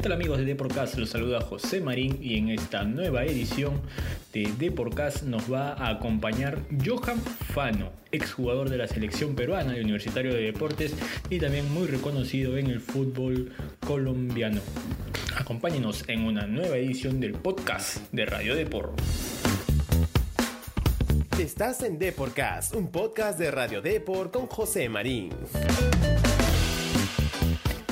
¿Qué tal amigos de Deporcast? Los saluda José Marín y en esta nueva edición de Deporcast nos va a acompañar Johan Fano, exjugador de la selección peruana de Universitario de Deportes y también muy reconocido en el fútbol colombiano. Acompáñenos en una nueva edición del podcast de Radio Deport. Estás en Deporcast, un podcast de Radio Deport con José Marín.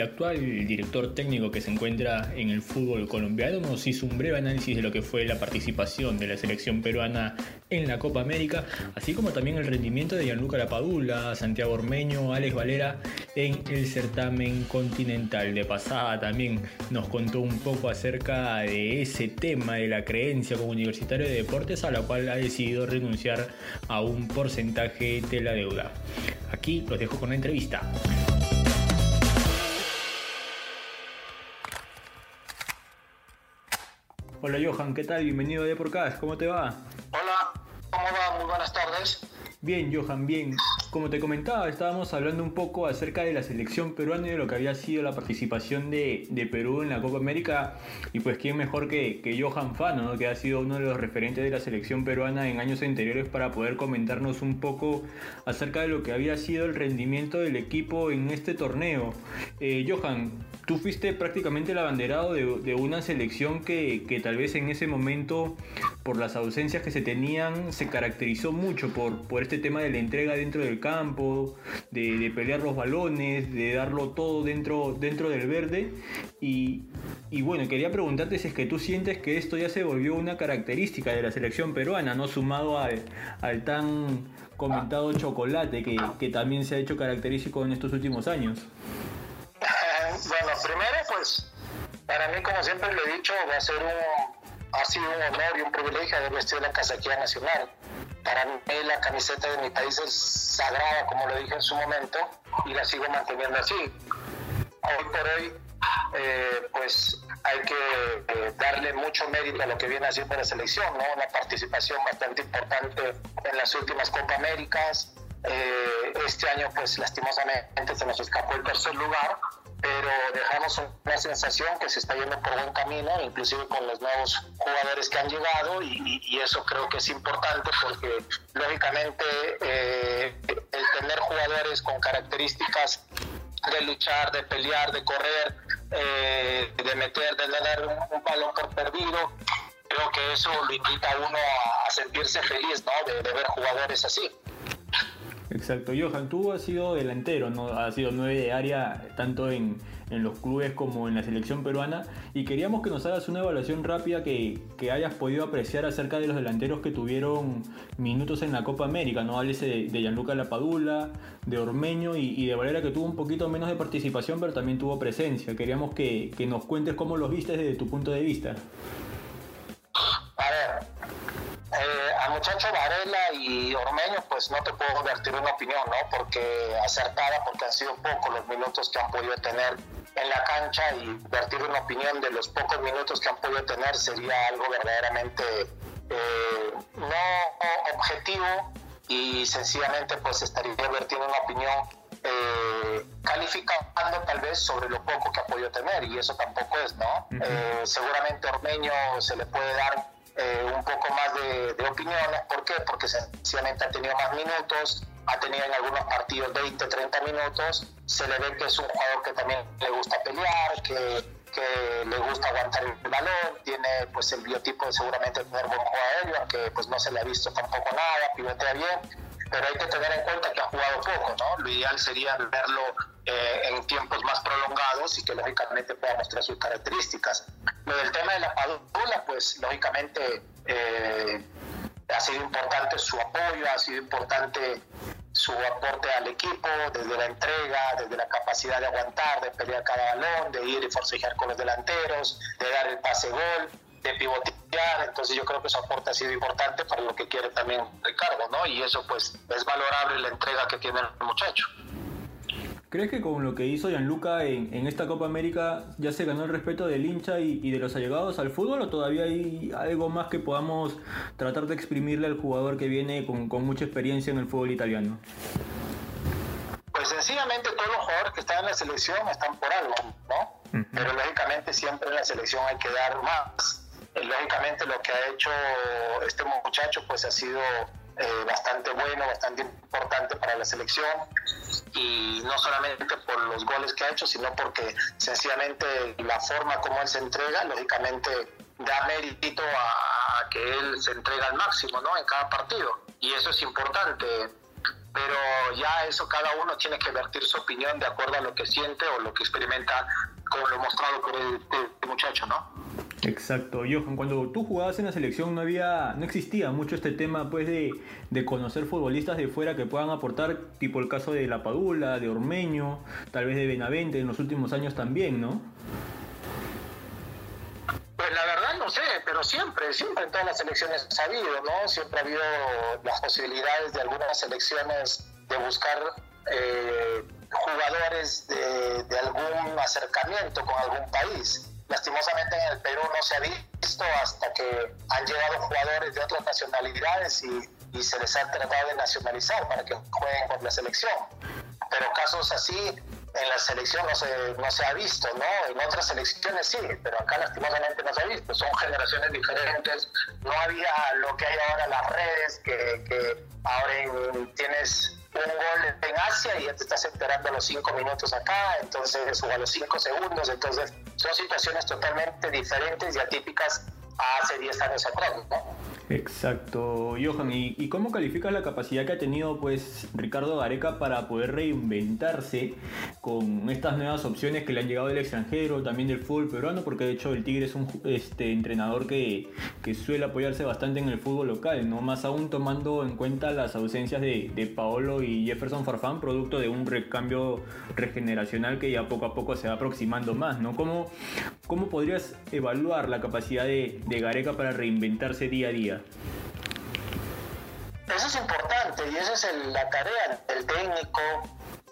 El actual director técnico que se encuentra en el fútbol colombiano nos hizo un breve análisis de lo que fue la participación de la selección peruana en la Copa América, así como también el rendimiento de Gianluca Lapadula, Santiago Ormeño, Alex Valera en el certamen continental. De pasada también nos contó un poco acerca de ese tema de la creencia como universitario de deportes a la cual ha decidido renunciar a un porcentaje de la deuda. Aquí los dejo con la entrevista. Hola Johan, ¿qué tal? Bienvenido a Deporcast, ¿cómo te va? Hola, ¿cómo va? Muy buenas tardes. Bien, Johan, bien. Como te comentaba, estábamos hablando un poco acerca de la selección peruana y de lo que había sido la participación de, Perú en la Copa América. Y pues, ¿quién mejor que, que Johan Fano, que ha sido uno de los referentes de la selección peruana en años anteriores para poder comentarnos un poco acerca de lo que había sido el rendimiento del equipo en este torneo? Eh, Johan, tú fuiste prácticamente el abanderado de, una selección que, que tal vez en ese momento, por las ausencias que se tenían, se caracterizó mucho por, por este tema de la entrega dentro del campo, de, pelear los balones, de darlo todo dentro, dentro del verde. Y, bueno, quería preguntarte si es que tú sientes que esto ya se volvió una característica de la selección peruana, no sumado al, tan comentado chocolate que, que también se ha hecho característico en estos últimos años. Bueno, primero pues para mí como siempre le he dicho va a ser un ha sido un honor y un privilegio haber vestido la casaquilla nacional para mí la camiseta de mi país es sagrada, como lo dije en su momento, y la sigo manteniendo así. Hoy por hoy, eh, pues hay que eh, darle mucho mérito a lo que viene haciendo la selección, ¿no? Una participación bastante importante en las últimas Copa Américas. Eh, este año, pues lastimosamente se nos escapó el tercer lugar, pero dejamos una sensación que se está yendo por buen camino, inclusive con los nuevos jugadores que han llegado y, eso creo que es importante porque lógicamente eh, el tener jugadores con características de luchar, de pelear, de correr, eh, de meter, de dar un, balón perdido, creo que eso lo invita a uno a, sentirse feliz, ¿no? de ver jugadores así. Exacto, Johan, tú has sido delantero, ¿no? has sido nueve de área tanto en, los clubes como en la selección peruana y queríamos que nos hagas una evaluación rápida que, hayas podido apreciar acerca de los delanteros que tuvieron minutos en la Copa América, ¿no? Hables de, de Gianluca Lapadula, de Ormeño y, de Valera que tuvo un poquito menos de participación pero también tuvo presencia. Queríamos que, que nos cuentes cómo los viste desde tu punto de vista. Muchacho Varela y Ormeño, pues no te puedo vertir una opinión, ¿no? Porque acertada, porque han sido pocos los minutos que han podido tener en la cancha y vertir una opinión de los pocos minutos que han podido tener sería algo verdaderamente eh, no objetivo y sencillamente pues estaría vertiendo una opinión eh, calificando tal vez sobre lo poco que ha podido tener y eso tampoco es, ¿no? Eh, seguramente Ormeño se le puede dar eh, un poco más de, opiniones. ¿Por qué? Porque sencillamente ha tenido más minutos, ha tenido en algunos partidos 20, 30 minutos. Se le ve que es un jugador que también le gusta pelear, que, le gusta aguantar el balón, tiene pues el biotipo de seguramente tener buen juego aéreo, aunque pues no se le ha visto tampoco nada, pivotea bien pero hay que tener en cuenta que ha jugado poco, ¿no? Lo ideal sería verlo eh, en tiempos más prolongados y que lógicamente pueda mostrar sus características. Lo del tema de la pues lógicamente eh, ha sido importante su apoyo, ha sido importante su aporte al equipo, desde la entrega, desde la capacidad de aguantar, de pelear cada balón, de ir y forcejear con los delanteros, de dar el pase gol de pivotear, entonces yo creo que su aporte ha sido importante para lo que quiere también Ricardo, ¿no? Y eso pues es valorable la entrega que tiene el muchacho. ¿Crees que con lo que hizo Gianluca en, en esta Copa América ya se ganó el respeto del hincha y, de los allegados al fútbol o todavía hay algo más que podamos tratar de exprimirle al jugador que viene con, con mucha experiencia en el fútbol italiano? Pues sencillamente todos los jugadores que están en la selección están por algo, ¿no? pero lógicamente siempre en la selección hay que dar más. Lógicamente lo que ha hecho este muchacho pues ha sido eh, bastante bueno, bastante importante para la selección y no solamente por los goles que ha hecho, sino porque sencillamente la forma como él se entrega, lógicamente da mérito a, que él se entrega al máximo ¿no? en cada partido y eso es importante pero ya eso cada uno tiene que vertir su opinión de acuerdo a lo que siente o lo que experimenta como lo mostrado por el, este muchacho, ¿no? Exacto, Johan, cuando tú jugabas en la selección no había, no existía mucho este tema pues de, de, conocer futbolistas de fuera que puedan aportar, tipo el caso de La Padula, de Ormeño, tal vez de Benavente en los últimos años también, ¿no? Pues la verdad no sé, pero siempre, siempre en todas las selecciones ha habido, ¿no? Siempre ha habido las posibilidades de algunas selecciones de buscar eh, jugadores de, de, algún acercamiento con algún país. Lastimosamente en el Perú no se ha visto hasta que han llegado jugadores de otras nacionalidades y, se les ha tratado de nacionalizar para que jueguen con la selección. Pero casos así en la selección no se, no se ha visto, ¿no? En otras selecciones sí, pero acá lastimosamente no se ha visto. Son generaciones diferentes. No había lo que hay ahora en las redes, que ahora tienes un gol en Asia y ya te estás enterando a los cinco minutos acá, entonces, o a los cinco segundos, entonces son situaciones totalmente diferentes y atípicas a hace 10 años atrás, ¿no? Exacto, Johan. ¿Y, cómo calificas la capacidad que ha tenido pues Ricardo Gareca para poder reinventarse con estas nuevas opciones que le han llegado del extranjero, también del fútbol peruano? Porque de hecho el Tigre es un este, entrenador que, suele apoyarse bastante en el fútbol local, ¿no? Más aún tomando en cuenta las ausencias de, Paolo y Jefferson Farfán, producto de un recambio regeneracional que ya poco a poco se va aproximando más, ¿no? ¿Cómo, podrías evaluar la capacidad de Gareca para reinventarse día a día? Eso es importante y esa es la tarea del técnico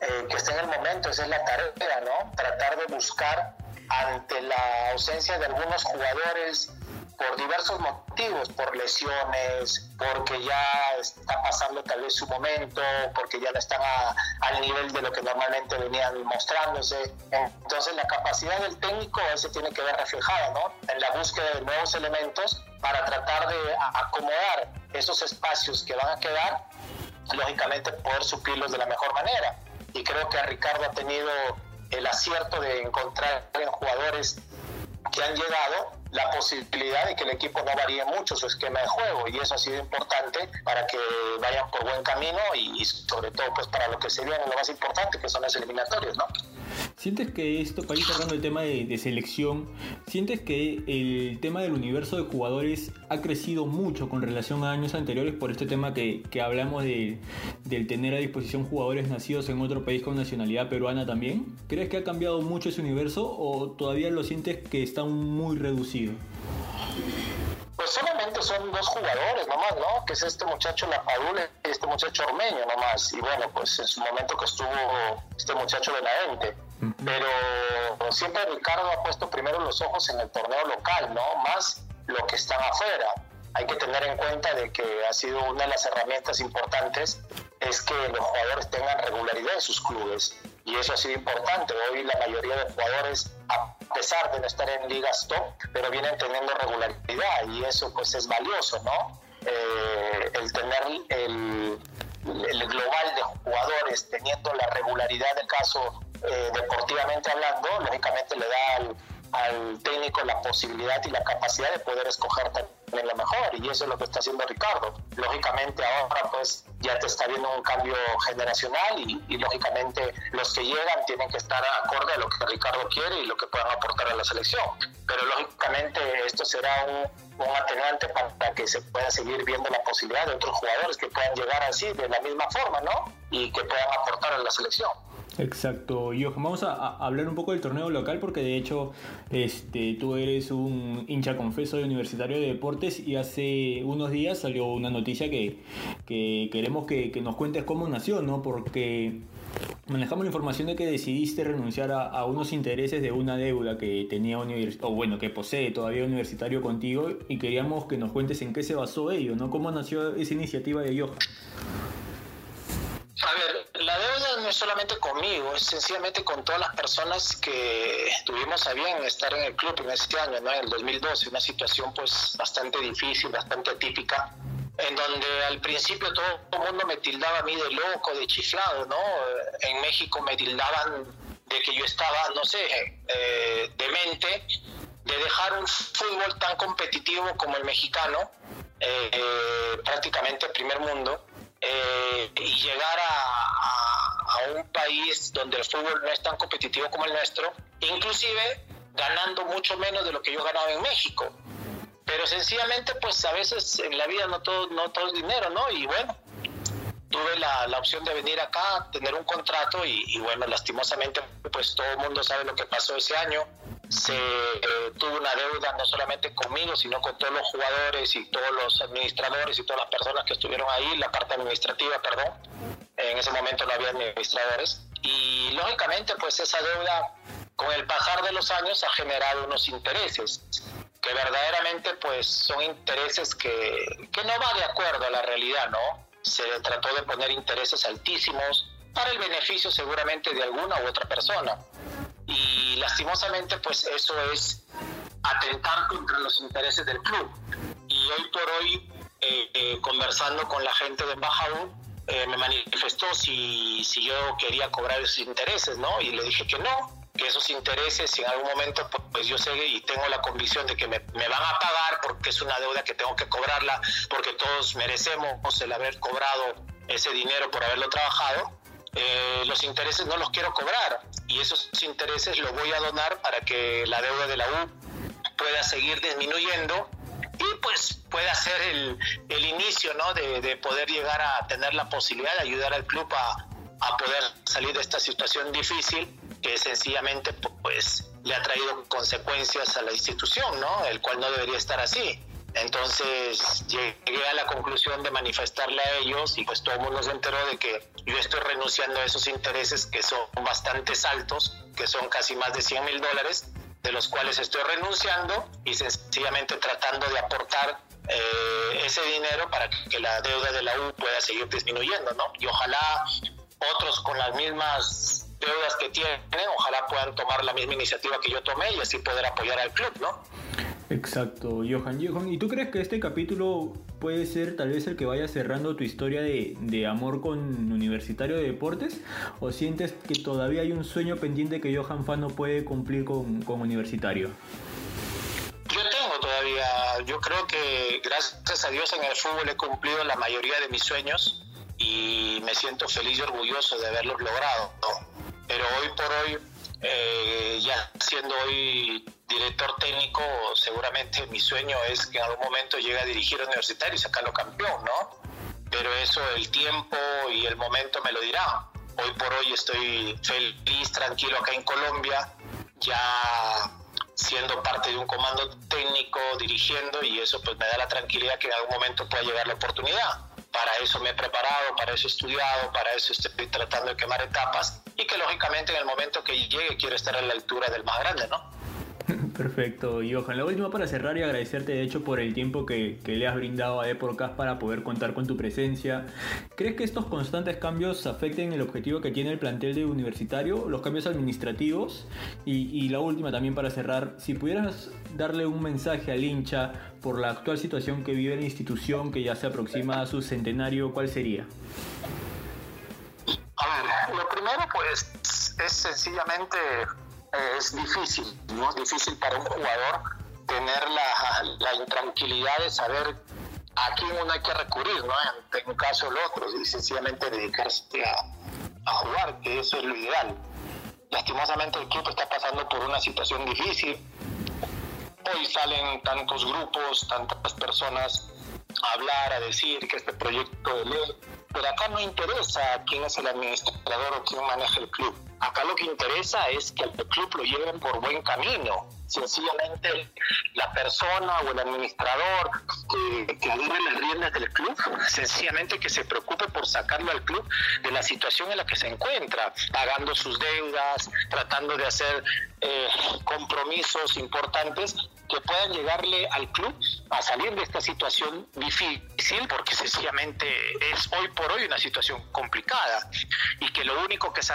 eh, que esté en el momento, esa es la tarea, ¿no? Tratar de buscar ante la ausencia de algunos jugadores por diversos motivos, por lesiones, porque ya está pasando tal vez su momento, porque ya no están al nivel de lo que normalmente venían mostrándose. Entonces la capacidad del técnico se tiene que ver reflejada ¿no? en la búsqueda de nuevos elementos para tratar de acomodar esos espacios que van a quedar, lógicamente poder suplirlos de la mejor manera. Y creo que Ricardo ha tenido el acierto de encontrar en jugadores que han llegado la posibilidad de que el equipo no varíe mucho su esquema de juego y eso ha sido importante para que vayan por buen camino y, sobre todo pues para lo que se viene lo más importante que son las eliminatorias, ¿no? ¿Sientes que esto, para ir cerrando el tema de, selección, sientes que el tema del universo de jugadores ha crecido mucho con relación a años anteriores por este tema que, que hablamos de, del tener a disposición jugadores nacidos en otro país con nacionalidad peruana también? ¿Crees que ha cambiado mucho ese universo o todavía lo sientes que está muy reducido? Pues solamente son dos jugadores nomás, ¿no? Que es este muchacho Lapadule y este muchacho Ormeño nomás. Y bueno, pues en su momento que estuvo este muchacho Benavente. Pero siempre Ricardo ha puesto primero los ojos en el torneo local, ¿no? Más lo que están afuera. Hay que tener en cuenta de que ha sido una de las herramientas importantes es que los jugadores tengan regularidad en sus clubes y eso ha sido importante. Hoy la mayoría de jugadores, a pesar de no estar en ligas top, pero vienen teniendo regularidad y eso pues es valioso, ¿no? Eh, el tener el, el, global de jugadores teniendo la regularidad del caso eh, deportivamente hablando, lógicamente le da al, al técnico la posibilidad y la capacidad de poder escoger también lo mejor y eso es lo que está haciendo Ricardo. Lógicamente ahora pues ya te está viendo un cambio generacional y, lógicamente los que llegan tienen que estar acorde a lo que Ricardo quiere y lo que puedan aportar a la selección. Pero lógicamente esto será un, un atenuante para que se pueda seguir viendo la posibilidad de otros jugadores que puedan llegar así de la misma forma, ¿no? Y que puedan aportar a la selección. Exacto, Johan, vamos a, hablar un poco del torneo local porque de hecho este, tú eres un hincha confeso de Universitario de Deportes y hace unos días salió una noticia que, queremos que, nos cuentes cómo nació, ¿no? Porque manejamos la información de que decidiste renunciar a, unos intereses de una deuda que tenía o bueno, que posee todavía Universitario contigo y queríamos que nos cuentes en qué se basó ello, ¿no? ¿Cómo nació esa iniciativa de Johan? A ver, la deuda no es solamente conmigo, es sencillamente con todas las personas que tuvimos a bien estar en el club en este año, ¿no? en el 2012, una situación pues bastante difícil, bastante atípica, en donde al principio todo el mundo me tildaba a mí de loco, de chiflado, ¿no? En México me tildaban de que yo estaba, no sé, eh, demente, de dejar un fútbol tan competitivo como el mexicano, eh, eh, prácticamente primer mundo, eh, y llegar a, a, un país donde el fútbol no es tan competitivo como el nuestro, inclusive ganando mucho menos de lo que yo ganaba en México. Pero sencillamente, pues a veces en la vida no todo, no todo es dinero, ¿no? Y bueno, tuve la, la opción de venir acá, tener un contrato y, y, bueno, lastimosamente, pues todo el mundo sabe lo que pasó ese año se eh, tuvo una deuda no solamente conmigo, sino con todos los jugadores y todos los administradores y todas las personas que estuvieron ahí, la parte administrativa, perdón. En ese momento no había administradores. Y lógicamente, pues esa deuda, con el pasar de los años, ha generado unos intereses que verdaderamente pues son intereses que, que no va de acuerdo a la realidad, ¿no? Se trató de poner intereses altísimos para el beneficio seguramente de alguna u otra persona y lastimosamente pues eso es atentar contra los intereses del club. Y hoy por hoy, eh, eh, conversando con la gente de Embajador, eh, me manifestó si, si yo quería cobrar esos intereses, ¿no? Y le dije que no, que esos intereses si en algún momento pues yo sé y tengo la convicción de que me, me, van a pagar porque es una deuda que tengo que cobrarla, porque todos merecemos el haber cobrado ese dinero por haberlo trabajado, eh, los intereses no los quiero cobrar y esos intereses los voy a donar para que la deuda de la U pueda seguir disminuyendo y pues pueda ser el, el inicio ¿no? de, de, poder llegar a tener la posibilidad de ayudar al club a, a poder salir de esta situación difícil que sencillamente pues le ha traído consecuencias a la institución, ¿no? El cual no debería estar así. Entonces llegué a la conclusión de manifestarle a ellos y pues todo el mundo se enteró de que yo estoy renunciando a esos intereses que son bastante altos, que son casi más de 100 mil dólares, de los cuales estoy renunciando y sencillamente tratando de aportar eh, ese dinero para que la deuda de la U pueda seguir disminuyendo, ¿no? Y ojalá otros con las mismas deudas que tienen, ojalá puedan tomar la misma iniciativa que yo tomé y así poder apoyar al club, ¿no? Exacto, Johan. Johan, ¿y tú crees que este capítulo puede ser tal vez el que vaya cerrando tu historia de, de, amor con Universitario de Deportes? ¿O sientes que todavía hay un sueño pendiente que Johan Fano puede cumplir con, con Universitario? Yo tengo todavía, yo creo que gracias a Dios en el fútbol he cumplido la mayoría de mis sueños y me siento feliz y orgulloso de haberlos logrado. ¿no? Pero hoy por hoy, eh, ya siendo hoy director técnico, seguramente mi sueño es que en algún momento llegue a dirigir a Universitario y sacarlo campeón, ¿no? Pero eso el tiempo y el momento me lo dirá. Hoy por hoy estoy feliz, tranquilo acá en Colombia, ya siendo parte de un comando técnico, dirigiendo, y eso pues me da la tranquilidad que en algún momento pueda llegar la oportunidad. Para eso me he preparado, para eso he estudiado, para eso estoy tratando de quemar etapas y que lógicamente en el momento que llegue quiero estar a la altura del más grande, ¿no? Perfecto, Johan. La última para cerrar y agradecerte de hecho por el tiempo que, le has brindado a Eporcast para poder contar con tu presencia. ¿Crees que estos constantes cambios afecten el objetivo que tiene el plantel de universitario, los cambios administrativos? Y, y la última también para cerrar, si pudieras darle un mensaje al hincha por la actual situación que vive la institución que ya se aproxima a su centenario, ¿cuál sería? A ver, lo primero pues es sencillamente es difícil, ¿no? Es difícil para un jugador tener la, la intranquilidad de saber a quién uno hay que recurrir, ¿no? En un caso el otro, y sencillamente dedicarse a, a jugar, que eso es lo ideal. Lastimosamente el equipo está pasando por una situación difícil. Hoy salen tantos grupos, tantas personas a hablar, a decir que este proyecto de ley, pero acá no interesa quién es el administrador o quién maneja el club Acá lo que interesa es que el club lo lleven por buen camino. Sencillamente la persona o el administrador que, que las riendas del club, sencillamente que se preocupe por sacarlo al club de la situación en la que se encuentra, pagando sus deudas, tratando de hacer eh, compromisos importantes que puedan llegarle al club a salir de esta situación difícil, porque sencillamente es hoy por hoy una situación complicada y que lo único que se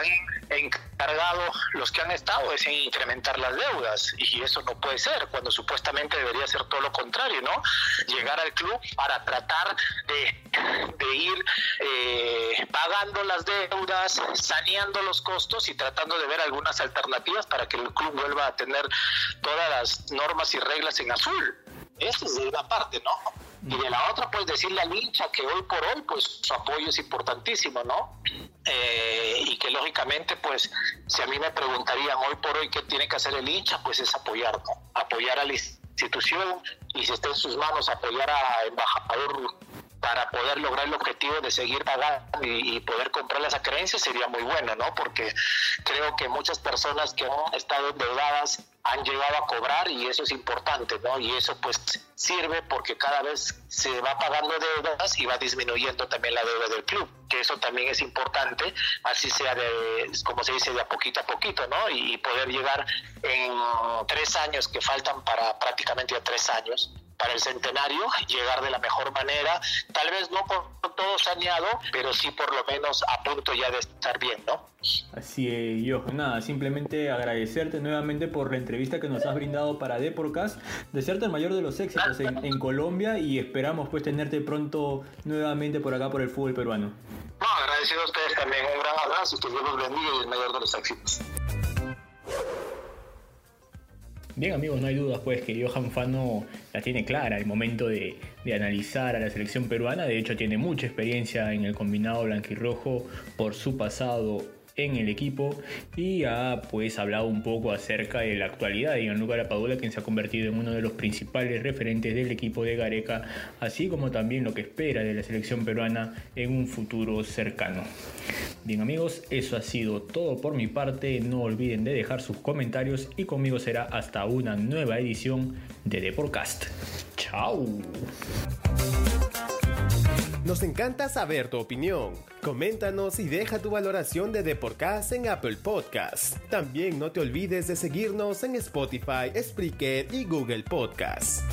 han encargado los que han estado es en incrementar las deudas y eso no puede ser cuando supuestamente debería ser todo lo contrario, ¿no? Llegar al club para tratar de, ir eh, pagando las deudas, saneando los costos y tratando de ver algunas alternativas para que el club vuelva a tener todas las normas y reglas en azul. Esa es una parte, ¿no? Y de la otra, pues decirle al hincha que hoy por hoy, pues su apoyo es importantísimo, ¿no? Eh, y que lógicamente, pues, si a mí me preguntarían hoy por hoy qué tiene que hacer el hincha, pues es apoyar, ¿no? Apoyar a la institución y si está en sus manos apoyar a embajador para poder lograr el objetivo de seguir pagando y, poder comprar las creencias sería muy bueno, ¿no? Porque creo que muchas personas que han estado endeudadas han llegado a cobrar y eso es importante, ¿no? Y eso pues sirve porque cada vez se va pagando deudas y va disminuyendo también la deuda del club, que eso también es importante, así sea de, como se dice, de a poquito a poquito, ¿no? Y, poder llegar en tres años que faltan para prácticamente a tres años, para el centenario, llegar de la mejor manera, tal vez no por todo saneado, pero sí por lo menos a punto ya de estar bien, ¿no? Así es, yo, nada, simplemente agradecerte nuevamente por la entrevista que nos has brindado para Deporcast, desearte el mayor de los éxitos en, en Colombia y esperamos pues tenerte pronto nuevamente por acá por el fútbol peruano. No, agradecido a ustedes también, un gran abrazo, que Dios los bendiga y el mayor de los éxitos. Bien amigos, no hay dudas pues que Johan Fano la tiene clara el momento de, de, analizar a la selección peruana, de hecho tiene mucha experiencia en el combinado blanquirrojo por su pasado en el equipo y ha pues hablado un poco acerca de la actualidad de Gianluca Lapadula quien se ha convertido en uno de los principales referentes del equipo de Gareca así como también lo que espera de la selección peruana en un futuro cercano. Bien amigos eso ha sido todo por mi parte. No olviden de dejar sus comentarios y conmigo será hasta una nueva edición de Deporcast. Chao nos encanta saber tu opinión. Coméntanos y deja tu valoración de Deporcast en Apple Podcasts. También no te olvides de seguirnos en Spotify, Spreaker y Google Podcasts.